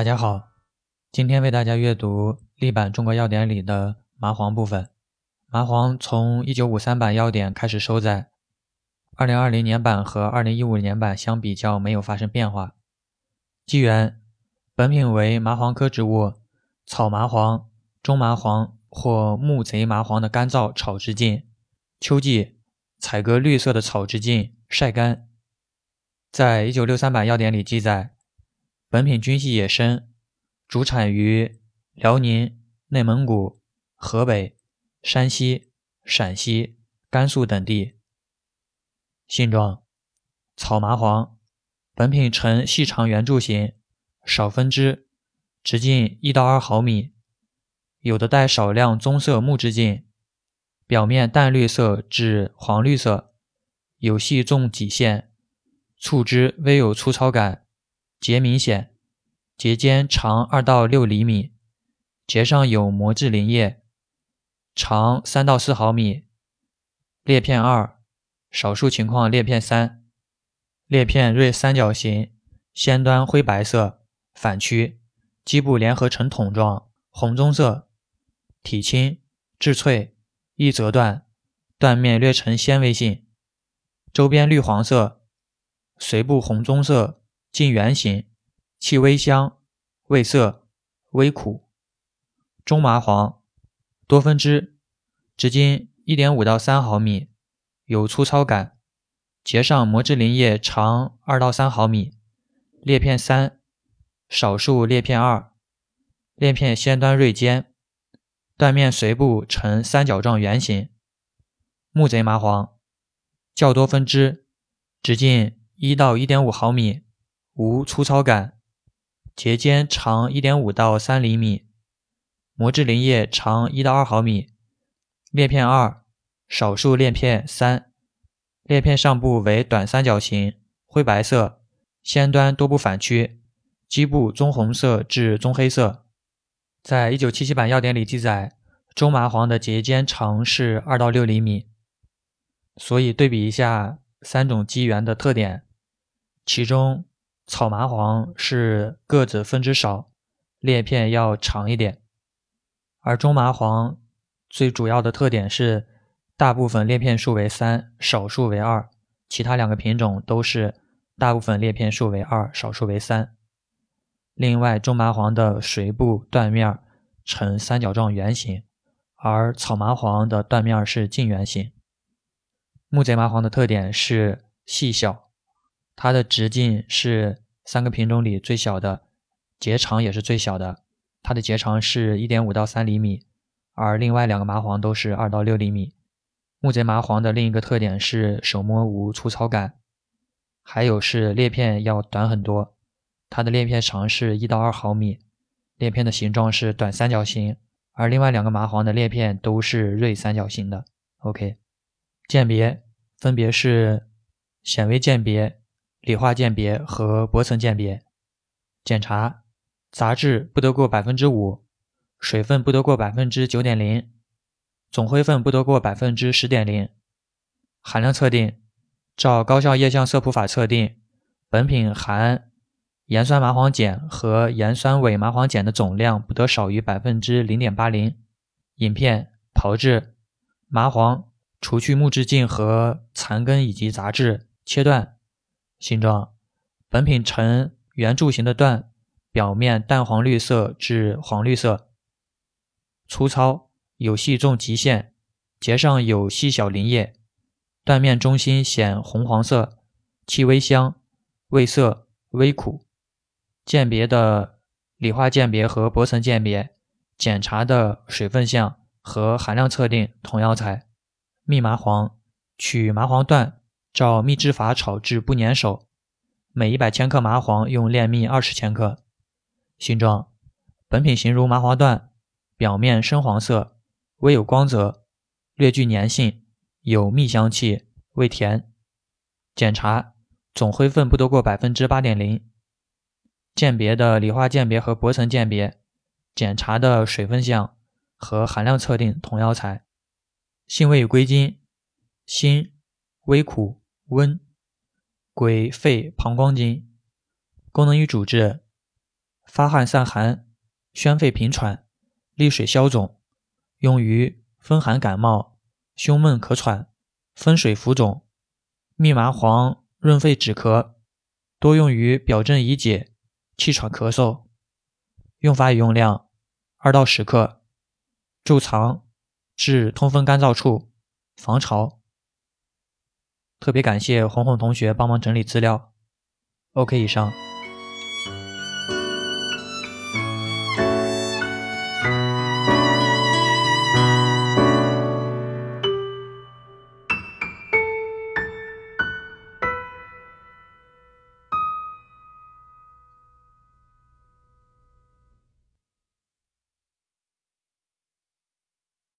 大家好，今天为大家阅读例版《中国药典》里的麻黄部分。麻黄从1953版药典开始收载，2020年版和2015年版相比较没有发生变化。纪元：本品为麻黄科植物，草麻黄、中麻黄或木贼麻黄的干燥炒制茎。秋季采割绿色的草制茎，晒干。在一九六三版药典里记载。本品菌系野生，主产于辽宁、内蒙古、河北、山西、陕西、甘肃等地。性状：草麻黄，本品呈细长圆柱形，少分枝，直径一到二毫米，有的带少量棕色木质茎，表面淡绿色至黄绿色，有细纵脊线，触枝微有粗糙感。节明显，节间长二到六厘米，节上有膜质鳞叶，长三到四毫米，裂片二，少数情况裂片三，裂片锐三角形，先端灰白色，反曲，基部联合成筒状，红棕色，体轻，质脆，易折断，断面略呈纤维性，周边绿黄色，髓部红棕色。近圆形，气微香，味涩，微苦。中麻黄，多分枝，直径一点五到三毫米，有粗糙感。节上膜质鳞叶长二到三毫米，裂片三，少数裂片二，裂片先端锐尖，断面髓部呈三角状圆形。木贼麻黄，较多分枝，直径一到一点五毫米。无粗糙感，节间长一点五到三厘米，膜质鳞叶长一到二毫米，裂片二，少数裂片三，裂片上部为短三角形，灰白色，先端多部反曲，基部棕红色至棕黑色。在一九七七版药典里记载，中麻黄的节间长是二到六厘米。所以对比一下三种基缘的特点，其中。草麻黄是个子分支少，裂片要长一点，而中麻黄最主要的特点是大部分裂片数为三，少数为二，其他两个品种都是大部分裂片数为二，少数为三。另外，中麻黄的髓部断面呈三角状圆形，而草麻黄的断面是近圆形。木贼麻黄的特点是细小。它的直径是三个品种里最小的，节长也是最小的。它的节长是一点五到三厘米，而另外两个麻黄都是二到六厘米。木贼麻黄的另一个特点是手摸无粗糙感，还有是裂片要短很多。它的裂片长是一到二毫米，裂片的形状是短三角形，而另外两个麻黄的裂片都是锐三角形的。OK，鉴别分别是显微鉴别。理化鉴别和薄层鉴别检查，杂质不得过百分之五，水分不得过百分之九点零，总灰分不得过百分之十点零。含量测定，照高效液相色谱法测定，本品含盐酸麻黄碱和盐酸伪麻黄碱的总量不得少于百分之零点八零。饮片炮制，麻黄除去木质茎和残根以及杂质，切断。形状，本品呈圆柱形的段，表面淡黄绿色至黄绿色。粗糙，有细纵极线，节上有细小鳞叶，断面中心显红黄色，气微香，味涩，微苦。鉴别的理化鉴别和薄层鉴别，检查的水分项和含量测定同药材。蜜麻黄，取麻黄段。照秘制法炒制不粘手，每一百千克麻黄用炼蜜二十千克。形状，本品形如麻黄段，表面深黄色，微有光泽，略具粘性，有蜜香气，味甜。检查，总灰分不得过百分之八点零。鉴别的理化鉴别和薄层鉴别，检查的水分项和含量测定同药材。性味与归经，辛，微苦。温，归肺膀胱经。功能与主治：发汗散寒、宣肺平喘、利水消肿，用于风寒感冒、胸闷咳喘、风水浮肿。蜜麻黄润肺止咳，多用于表症已解、气喘咳嗽。用法与用量：二到十克，贮藏至通风干燥处，防潮。特别感谢红红同学帮忙整理资料。OK，以上。